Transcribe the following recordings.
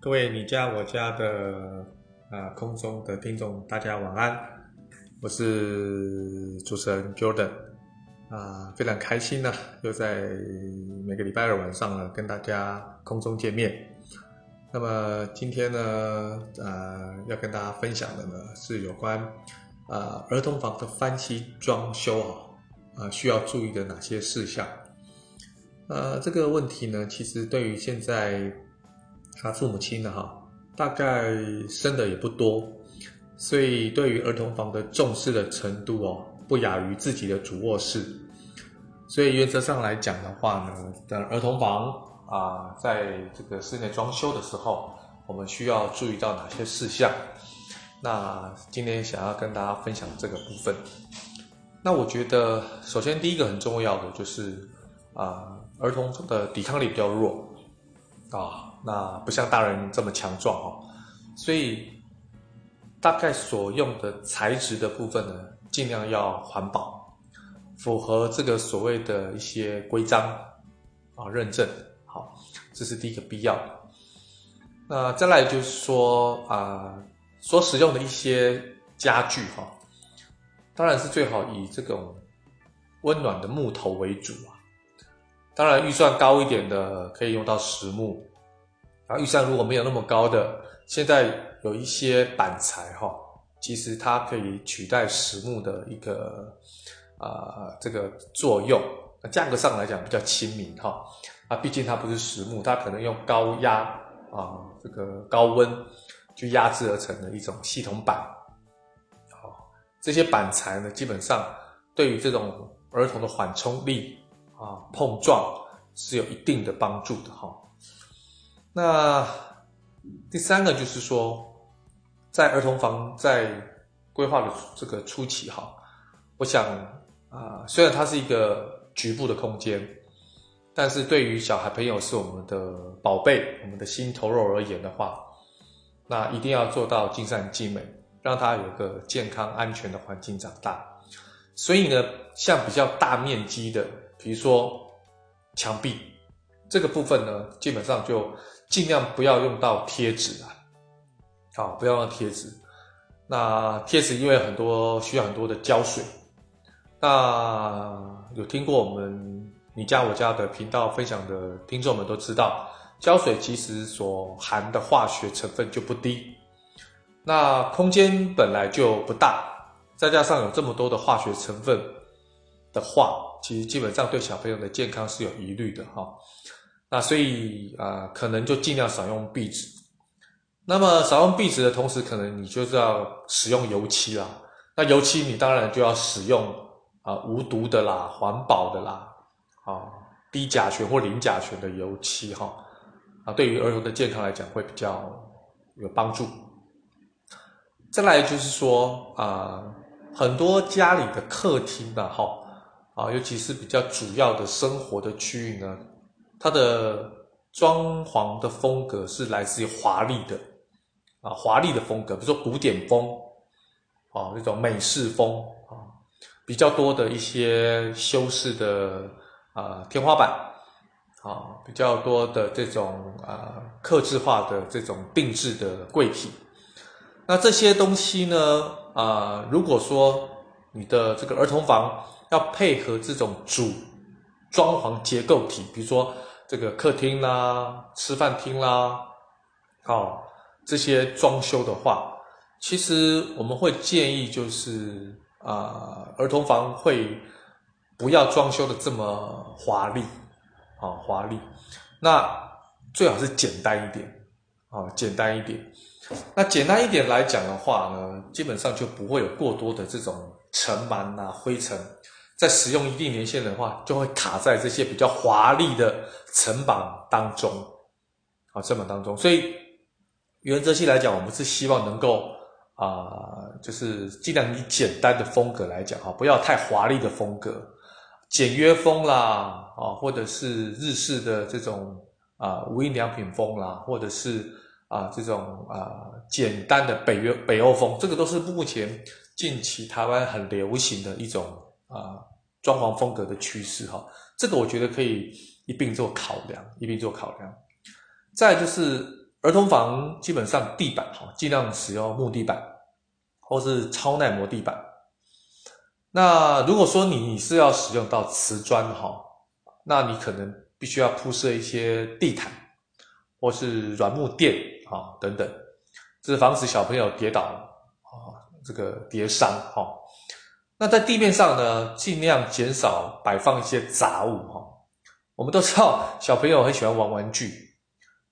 各位你家我家的啊空中的听众，大家晚安，我是主持人 Jordan 啊，非常开心呢、又在每个礼拜二晚上呢跟大家空中见面。那么今天呢，呃，要跟大家分享的呢是有关啊儿童房的翻新装修啊，啊需要注意的哪些事项。呃，这个问题呢，其实对于现在他父母亲呢，哈，大概生的也不多，所以对于儿童房的重视的程度哦，不亚于自己的主卧室。所以原则上来讲的话呢，的儿童房啊，在这个室内装修的时候，我们需要注意到哪些事项？那今天想要跟大家分享这个部分。那我觉得，首先第一个很重要的就是啊。儿童的抵抗力比较弱啊，那不像大人这么强壮哦，所以大概所用的材质的部分呢，尽量要环保，符合这个所谓的一些规章啊认证。好，这是第一个必要。那再来就是说啊，所使用的一些家具哈，当然是最好以这种温暖的木头为主啊。当然，预算高一点的可以用到实木，然后预算如果没有那么高的，现在有一些板材哈，其实它可以取代实木的一个啊、这个作用，那价格上来讲比较亲民哈，啊毕竟它不是实木，它可能用高压啊这个高温去压制而成的一种系统板，好，这些板材呢，基本上对于这种儿童的缓冲力。啊，碰撞是有一定的帮助的哈。那第三个就是说，在儿童房在规划的这个初期哈，我想啊，虽然它是一个局部的空间，但是对于小孩朋友是我们的宝贝，我们的心头肉而言的话，那一定要做到尽善尽美，让他有个健康安全的环境长大。所以呢，像比较大面积的。比如说墙壁这个部分呢，基本上就尽量不要用到贴纸啊，好，不要用贴纸。那贴纸因为很多需要很多的胶水，那有听过我们你家我家的频道分享的听众们都知道，胶水其实所含的化学成分就不低。那空间本来就不大，再加上有这么多的化学成分的话。其实基本上对小朋友的健康是有疑虑的哈，那所以啊、可能就尽量少用壁纸。那么少用壁纸的同时，可能你就是要使用油漆啦。那油漆你当然就要使用啊、无毒的啦、环保的啦，啊低甲醛或零甲醛的油漆哈。啊，对于儿童的健康来讲会比较有帮助。再来就是说啊、很多家里的客厅吧哈。啊，尤其是比较主要的生活的区域呢，它的装潢的风格是来自于华丽的，啊，华丽的风格，比如说古典风，啊，那种美式风，啊，比较多的一些修饰的啊天花板，啊，比较多的这种啊刻制化的这种定制的柜体，那这些东西呢，啊，如果说你的这个儿童房，要配合这种主装潢结构体，比如说这个客厅啦、吃饭厅啦，哦，这些装修的话，其实我们会建议就是啊、呃，儿童房会不要装修的这么华丽，啊、哦，华丽，那最好是简单一点，啊、哦，简单一点。那简单一点来讲的话呢，基本上就不会有过多的这种尘螨呐、灰尘。在使用一定年限的话，就会卡在这些比较华丽的层板当中，啊，层板当中。所以原则性来讲，我们是希望能够啊、就是尽量以简单的风格来讲哈，不要太华丽的风格，简约风啦，啊，或者是日式的这种啊无印良品风啦，或者是啊这种啊简单的北约北欧风，这个都是目前近期台湾很流行的一种。啊，装潢风格的趋势哈，这个我觉得可以一并做考量，一并做考量。再就是儿童房基本上地板哈，尽量使用木地板或是超耐磨地板。那如果说你是要使用到瓷砖哈，那你可能必须要铺设一些地毯或是软木垫啊等等，这是防止小朋友跌倒啊，这个跌伤哈。那在地面上呢，尽量减少摆放一些杂物哈。我们都知道小朋友很喜欢玩玩具。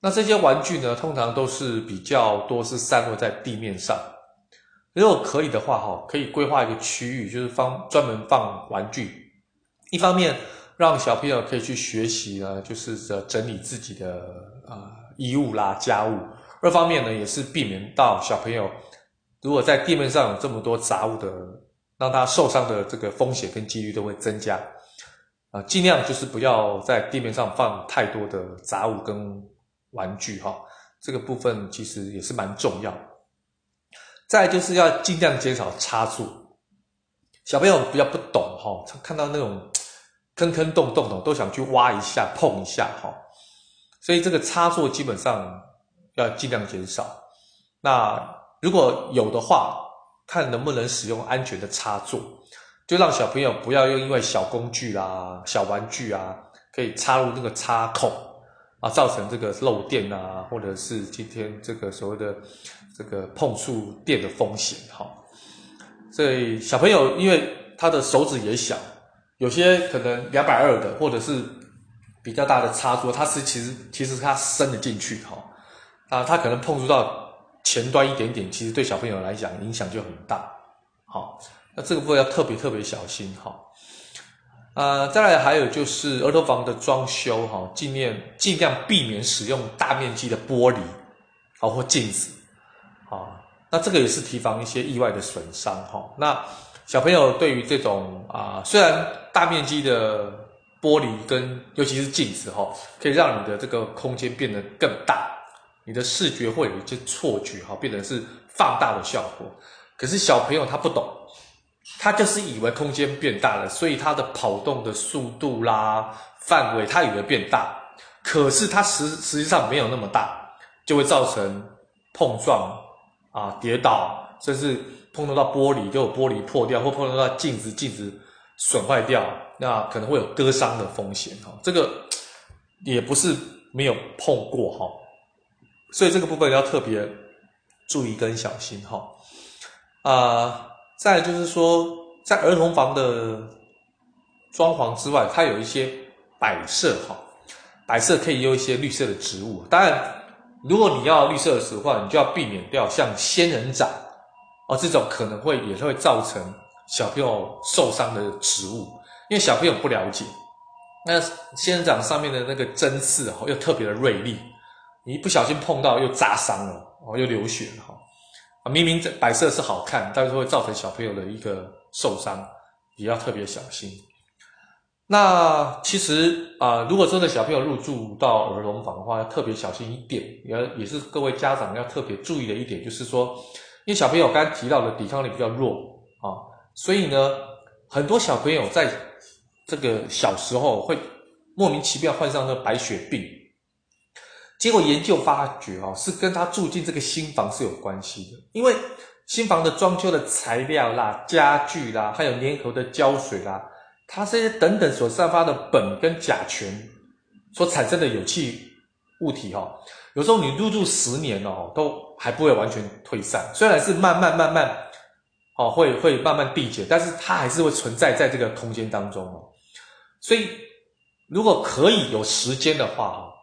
那这些玩具呢，通常都是比较多是散落在地面上。如果可以的话，哈，可以规划一个区域，就是放专门放玩具。一方面让小朋友可以去学习呢，就是整理自己的啊衣物啦、家务；二方面呢，也是避免到小朋友如果在地面上有这么多杂物的，让他受伤的这个风险跟几率都会增加。啊，尽量就是不要在地面上放太多的杂物跟。玩具哈，这个部分其实也是蛮重要。再就是要尽量减少插座，小朋友比较不懂哈，看到那种坑坑洞洞的都想去挖一下碰一下哈，所以这个插座基本上要尽量减少。那如果有的话，看能不能使用安全的插座，就让小朋友不要用因为小工具啦、小玩具啊，可以插入那个插孔。啊，造成这个漏电啊，或者是今天这个所谓的这个碰触电的风险哈。所以小朋友因为他的手指也小，有些可能两百二的或者是比较大的插座，它是其实其实它伸得进去哈。啊，它可能碰触到前端一点点，其实对小朋友来讲影响就很大。好，那这个部分要特别特别小心哈。呃，再来还有就是儿童房的装修哈，尽量尽量避免使用大面积的玻璃，包括镜子，啊，那这个也是提防一些意外的损伤哈。那小朋友对于这种啊，虽然大面积的玻璃跟尤其是镜子哈，可以让你的这个空间变得更大，你的视觉会有一些错觉哈，变成是放大的效果。可是小朋友他不懂。他就是以为空间变大了，所以他的跑动的速度啦、范围，他以为变大，可是他实实际上没有那么大，就会造成碰撞啊、跌倒，甚至碰撞到玻璃，就有玻璃破掉，或碰撞到镜子，镜子损坏掉，那可能会有割伤的风险哈。这个也不是没有碰过哈，所以这个部分要特别注意跟小心哈啊。再就是说，在儿童房的装潢之外，它有一些摆设哈，摆设可以用一些绿色的植物。当然，如果你要绿色的话，你就要避免掉像仙人掌哦这种可能会也会造成小朋友受伤的植物，因为小朋友不了解，那仙人掌上面的那个针刺哦又特别的锐利，你一不小心碰到又扎伤了哦，又流血了哈。啊，明明这摆设是好看，但是会造成小朋友的一个受伤，也要特别小心。那其实啊、如果真的小朋友入住到儿童房的话，要特别小心一点，也也是各位家长要特别注意的一点，就是说，因为小朋友刚才提到的抵抗力比较弱啊，所以呢，很多小朋友在这个小时候会莫名其妙患上那白血病。结果研究发觉，哦，是跟他住进这个新房是有关系的。因为新房的装修的材料啦、家具啦，还有粘合的胶水啦，它这些等等所散发的苯跟甲醛所产生的有机物体，哈，有时候你入住十年哦，都还不会完全退散。虽然是慢慢慢慢，哦，会会慢慢递减，但是它还是会存在在这个空间当中哦。所以，如果可以有时间的话，哈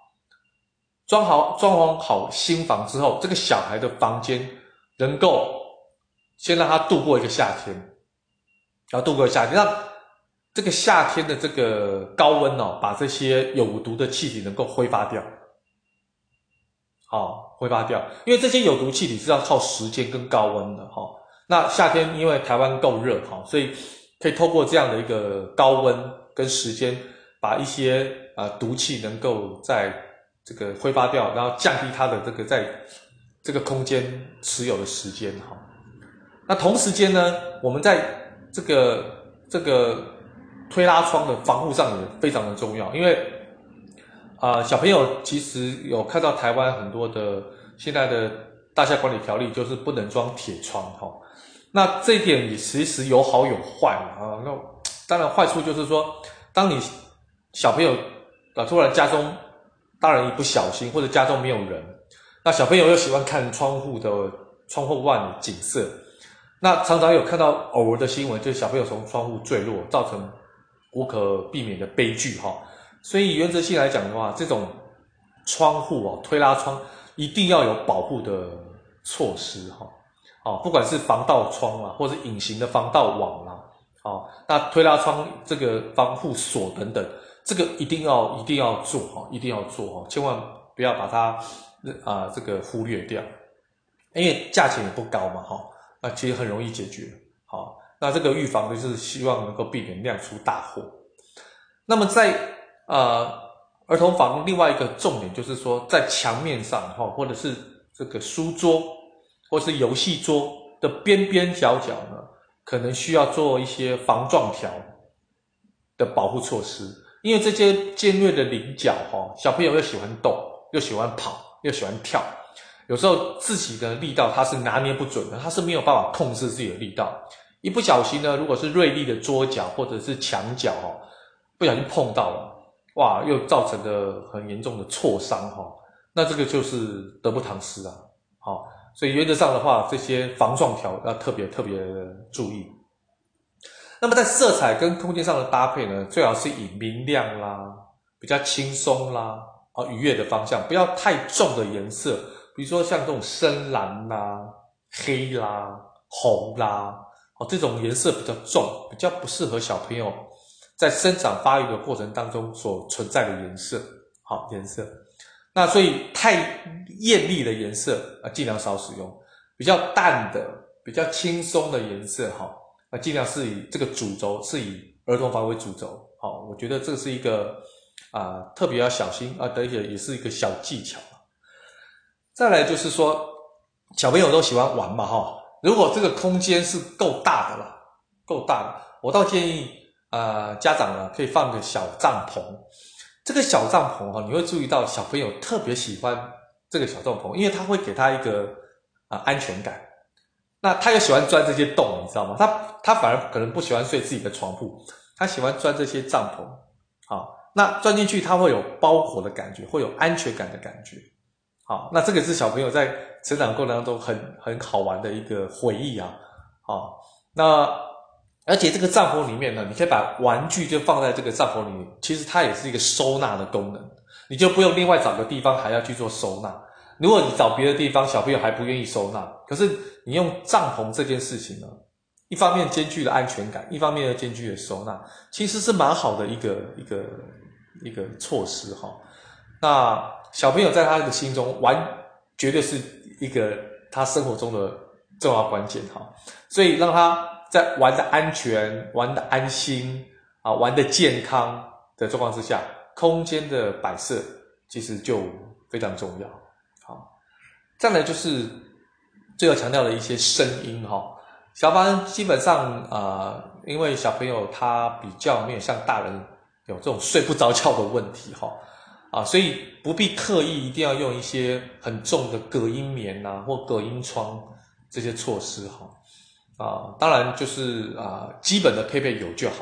装好装潢好新房之后，这个小孩的房间能够先让他度过一个夏天，然后度过夏天，让这个夏天的这个高温哦，把这些有毒的气体能够挥发掉，好挥发掉，因为这些有毒气体是要靠时间跟高温的哈。那夏天因为台湾够热哈，所以可以透过这样的一个高温跟时间，把一些呃毒气能够在这个挥发掉，然后降低它的这个在这个空间持有的时间哈。那同时间呢，我们在这个这个推拉窗的防护上也非常的重要，因为啊、小朋友其实有看到台湾很多的现在的大厦管理条例，就是不能装铁窗哈、那这一点也其实有好有坏啊。那当然坏处就是说，当你小朋友啊突然家中大人一不小心，或者家中没有人，那小朋友又喜欢看窗户的窗户外的景色，那常常有看到偶尔的新闻，就是小朋友从窗户坠落，造成无可避免的悲剧哈。所以原则性来讲的话，这种窗户哦，推拉窗一定要有保护的措施哈。哦，不管是防盗窗啊，或者隐形的防盗网啊，哦，那推拉窗这个防护锁等等，这个一定要一定要做哈，一定要做哈，千万不要把它啊这个忽略掉，因为价钱也不高嘛哈，那其实很容易解决。好，那这个预防就是希望能够避免酿出大祸。那么在呃，儿童房另外一个重点就是说，在墙面上哈，或者是这个书桌，或是游戏桌的边边角角呢，可能需要做一些防撞条的保护措施，因为这些尖锐的棱角哈，小朋友又喜欢动，又喜欢跑，又喜欢跳，有时候自己的力道他是拿捏不准的，他是没有办法控制自己的力道，一不小心呢，如果是锐利的桌角或者是墙角哈，不小心碰到了。哇，又造成了很严重的挫伤哈，那这个就是得不偿失啊。好，所以原则上的话，这些防撞条要特别特别注意。那么在色彩跟空间上的搭配呢，最好是以明亮啦、比较轻松啦、啊愉悦的方向，不要太重的颜色，比如说像这种深蓝啦、黑啦、红啦，哦这种颜色比较重，比较不适合小朋友。在生长发育的过程当中所存在的颜色，好颜色，那所以太艳丽的颜色啊，尽量少使用。比较淡的、比较轻松的颜色，哈，啊，尽量是以这个主轴是以儿童房为主轴。好，我觉得这是一个啊特别要小心啊，而且也是一个小技巧。再来就是说，小朋友都喜欢玩嘛，哈，如果这个空间是够大的了，够大的，我倒建议。呃，家长呢可以放个小帐篷，这个小帐篷哈，你会注意到小朋友特别喜欢这个小帐篷，因为它会给他一个啊、安全感。那他又喜欢钻这些洞，你知道吗？他他反而可能不喜欢睡自己的床铺，他喜欢钻这些帐篷。好，那钻进去他会有包裹的感觉，会有安全感的感觉。好，那这个是小朋友在成长过程当中很很好玩的一个回忆啊。好，那。而且这个帐篷里面呢，你可以把玩具就放在这个帐篷里面，其实它也是一个收纳的功能，你就不用另外找个地方还要去做收纳。如果你找别的地方，小朋友还不愿意收纳，可是你用帐篷这件事情呢，一方面兼具了安全感，一方面又兼具了收纳，其实是蛮好的一个一个一个措施哈。那小朋友在他的心中玩，绝对是一个他生活中的重要关键哈，所以让他。在玩的安全、玩的安心啊、玩的健康的状况之下，空间的摆设其实就非常重要。再来就是最后强调的一些声音哈。小班基本上啊，因为小朋友他比较没有像大人有这种睡不着觉的问题哈啊，所以不必刻意一定要用一些很重的隔音棉呐或隔音窗这些措施哈。啊，当然就是啊，基本的配备有就好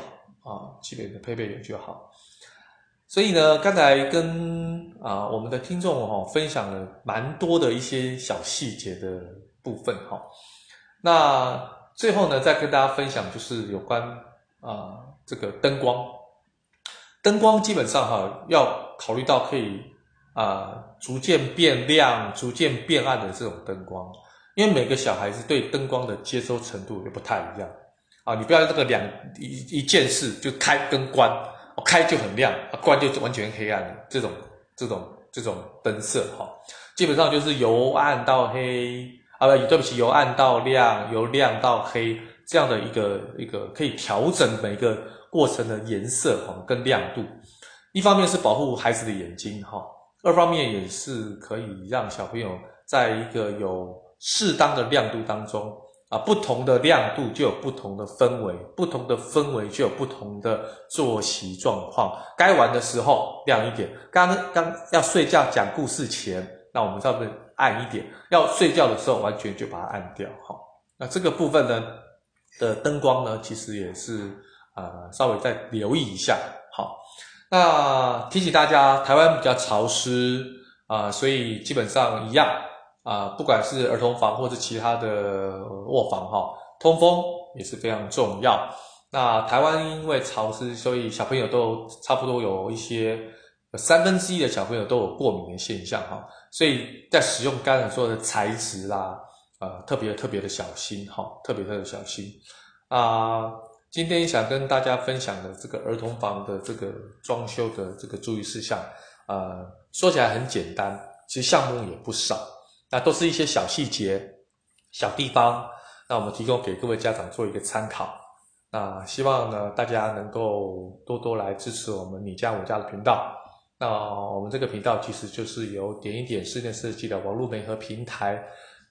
啊，基本的配备有就好。所以呢，刚才跟啊我们的听众哈、哦、分享了蛮多的一些小细节的部分哈、哦。那最后呢，再跟大家分享就是有关啊这个灯光，灯光基本上哈、要考虑到可以啊逐渐变亮、逐渐变暗的这种灯光。因为每个小孩子对灯光的接收程度也不太一样啊，你不要这个两一一件事就开跟关，开就很亮，关就完全黑暗了。这种这种这种灯色哈，基本上就是由暗到黑啊，不对不起，由暗到亮，由亮到黑这样的一个一个可以调整每个过程的颜色哈跟亮度。一方面是保护孩子的眼睛哈，二方面也是可以让小朋友在一个有适当的亮度当中啊，不同的亮度就有不同的氛围，不同的氛围就有不同的作息状况。该玩的时候亮一点，刚刚要睡觉讲故事前，那我们稍微暗一点。要睡觉的时候，完全就把它按掉。好，那这个部分呢的灯光呢，其实也是啊、呃，稍微再留意一下。好，那提醒大家，台湾比较潮湿啊、所以基本上一样。啊，不管是儿童房或者其他的卧房哈，通风也是非常重要。那台湾因为潮湿，所以小朋友都差不多有一些三分之一的小朋友都有过敏的现象哈，所以在使用刚才说的材质啦，呃，特别特别的小心哈，特别特别小心啊。今天想跟大家分享的这个儿童房的这个装修的这个注意事项，呃，说起来很简单，其实项目也不少。那都是一些小细节、小地方，那我们提供给各位家长做一个参考。那希望呢，大家能够多多来支持我们你家我家的频道。那我们这个频道其实就是由点一点室内设计的网络媒合平台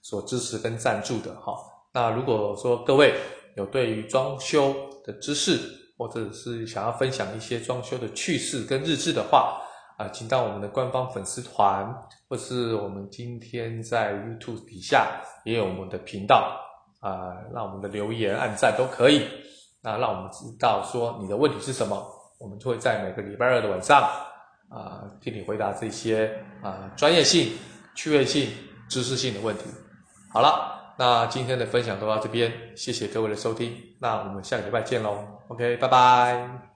所支持跟赞助的哈。那如果说各位有对于装修的知识，或者是想要分享一些装修的趣事跟日志的话，啊，请到我们的官方粉丝团，或是我们今天在 YouTube 底下也有我们的频道啊，让我们的留言、按赞都可以。那让我们知道说你的问题是什么，我们就会在每个礼拜二的晚上啊，替你回答这些啊专业性、趣味性、知识性的问题。好了，那今天的分享都到这边，谢谢各位的收听，那我们下个礼拜见喽。OK，拜拜。